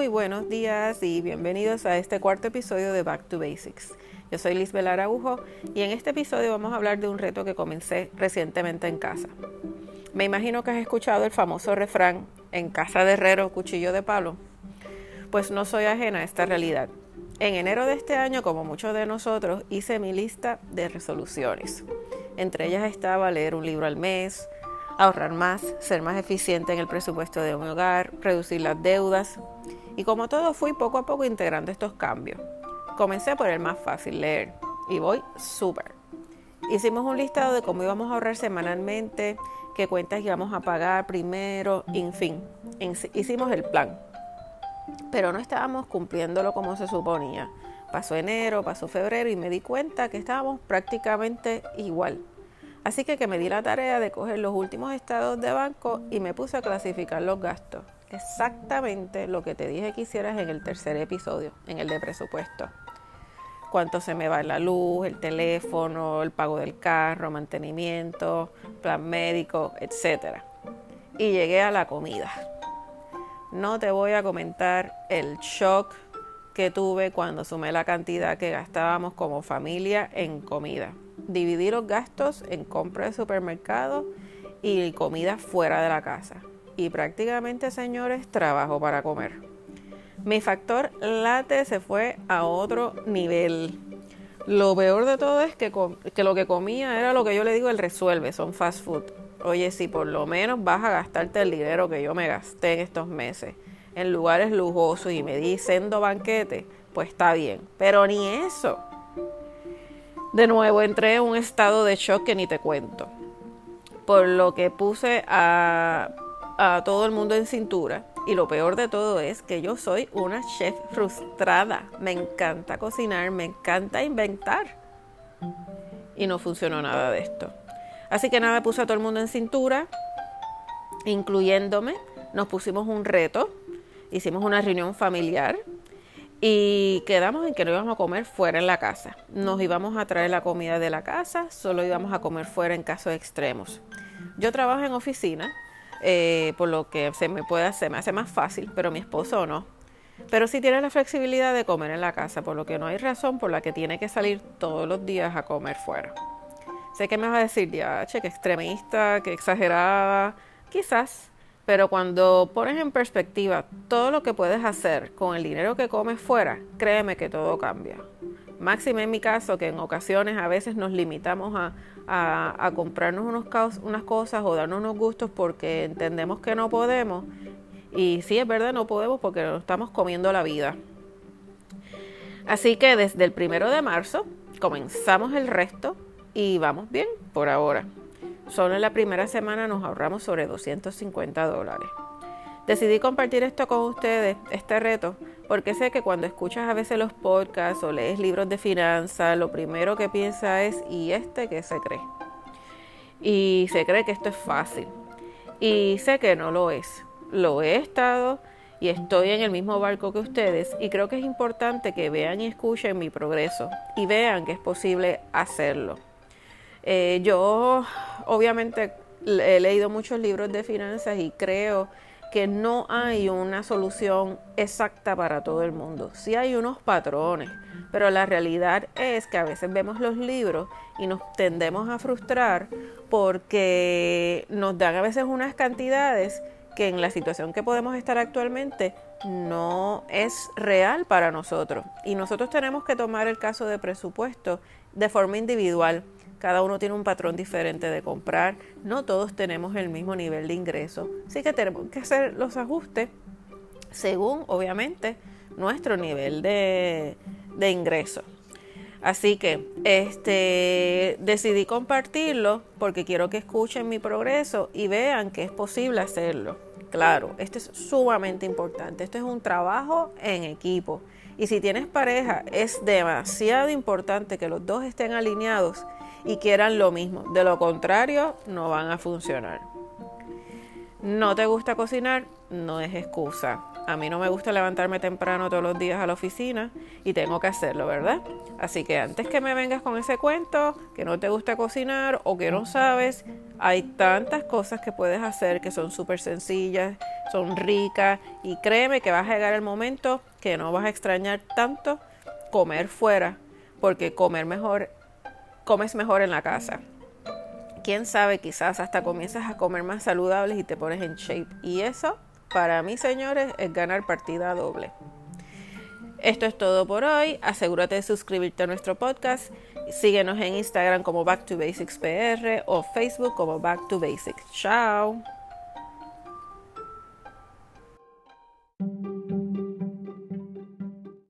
Muy buenos días y bienvenidos a este cuarto episodio de Back to Basics. Yo soy Lisbel Araujo y en este episodio vamos a hablar de un reto que comencé recientemente en casa. Me imagino que has escuchado el famoso refrán en casa de herrero, cuchillo de palo. Pues no soy ajena a esta realidad. En enero de este año, como muchos de nosotros, hice mi lista de resoluciones. Entre ellas estaba leer un libro al mes, ahorrar más, ser más eficiente en el presupuesto de un hogar, reducir las deudas. Y como todo, fui poco a poco integrando estos cambios. Comencé por el más fácil, leer, y voy súper. Hicimos un listado de cómo íbamos a ahorrar semanalmente, qué cuentas íbamos a pagar primero, en fin, hicimos el plan. Pero no estábamos cumpliéndolo como se suponía. Pasó enero, pasó febrero y me di cuenta que estábamos prácticamente igual. Así que, que me di la tarea de coger los últimos estados de banco y me puse a clasificar los gastos. Exactamente lo que te dije que hicieras en el tercer episodio, en el de presupuesto. Cuánto se me va la luz, el teléfono, el pago del carro, mantenimiento, plan médico, etc. Y llegué a la comida. No te voy a comentar el shock que tuve cuando sumé la cantidad que gastábamos como familia en comida dividir los gastos en compra de supermercado y comida fuera de la casa. Y prácticamente, señores, trabajo para comer. Mi factor late se fue a otro nivel. Lo peor de todo es que, que lo que comía era lo que yo le digo el resuelve, son fast food. Oye, si por lo menos vas a gastarte el dinero que yo me gasté en estos meses en lugares lujosos y me di sendo banquete, pues está bien. Pero ni eso. De nuevo entré en un estado de shock que ni te cuento. Por lo que puse a, a todo el mundo en cintura. Y lo peor de todo es que yo soy una chef frustrada. Me encanta cocinar, me encanta inventar. Y no funcionó nada de esto. Así que nada, puse a todo el mundo en cintura, incluyéndome. Nos pusimos un reto. Hicimos una reunión familiar y quedamos en que no íbamos a comer fuera en la casa. Nos íbamos a traer la comida de la casa, solo íbamos a comer fuera en casos extremos. Yo trabajo en oficina, eh, por lo que se me puede hacer, me hace más fácil, pero mi esposo no. Pero sí tiene la flexibilidad de comer en la casa, por lo que no hay razón por la que tiene que salir todos los días a comer fuera. Sé que me vas a decir, ya, che, que extremista, que exagerada, quizás, pero cuando pones en perspectiva todo lo que puedes hacer con el dinero que comes fuera, créeme que todo cambia. Máxime en mi caso, que en ocasiones a veces nos limitamos a, comprarnos unos, unas cosas o darnos unos gustos porque entendemos que no podemos. Y sí, es verdad, no podemos porque nos estamos comiendo la vida. Así que desde el primero de marzo comenzamos el resto y vamos bien por ahora. Solo en la primera semana nos ahorramos sobre 250 dólares. Decidí compartir esto con ustedes, este reto, porque sé que cuando escuchas a veces los podcasts o lees libros de finanzas, lo primero que piensa es, ¿y este qué se cree? Y se cree que esto es fácil. Y sé que no lo es. Lo he estado y estoy en el mismo barco que ustedes y creo que es importante que vean y escuchen mi progreso y vean que es posible hacerlo. Eh, yo obviamente he leído muchos libros de finanzas y creo que no hay una solución exacta para todo el mundo. Sí hay unos patrones, pero la realidad es que a veces vemos los libros y nos tendemos a frustrar porque nos dan a veces unas cantidades que en la situación que podemos estar actualmente no es real para nosotros. Y nosotros tenemos que tomar el caso de presupuesto de forma individual. Cada uno tiene un patrón diferente de comprar. No todos tenemos el mismo nivel de ingreso. Así que tenemos que hacer los ajustes según, obviamente, nuestro nivel de, de ingreso. Así que este decidí compartirlo porque quiero que escuchen mi progreso y vean que es posible hacerlo. Claro, esto es sumamente importante. Esto es un trabajo en equipo. Y si tienes pareja, es demasiado importante que los dos estén alineados y quieran lo mismo. De lo contrario, no van a funcionar. No te gusta cocinar, no es excusa. A mí no me gusta levantarme temprano todos los días a la oficina y tengo que hacerlo, ¿verdad? Así que antes que me vengas con ese cuento, que no te gusta cocinar o que no sabes, hay tantas cosas que puedes hacer que son súper sencillas, son ricas y créeme que vas a llegar el momento que no vas a extrañar tanto comer fuera, porque comer mejor, comes mejor en la casa. Quién sabe, quizás hasta comienzas a comer más saludables y te pones en shape. Y eso para mí, señores, es ganar partida doble. Esto es todo por hoy. Asegúrate de suscribirte a nuestro podcast. Síguenos en Instagram como Back to Basics PR o Facebook como Back to Basics. Chao.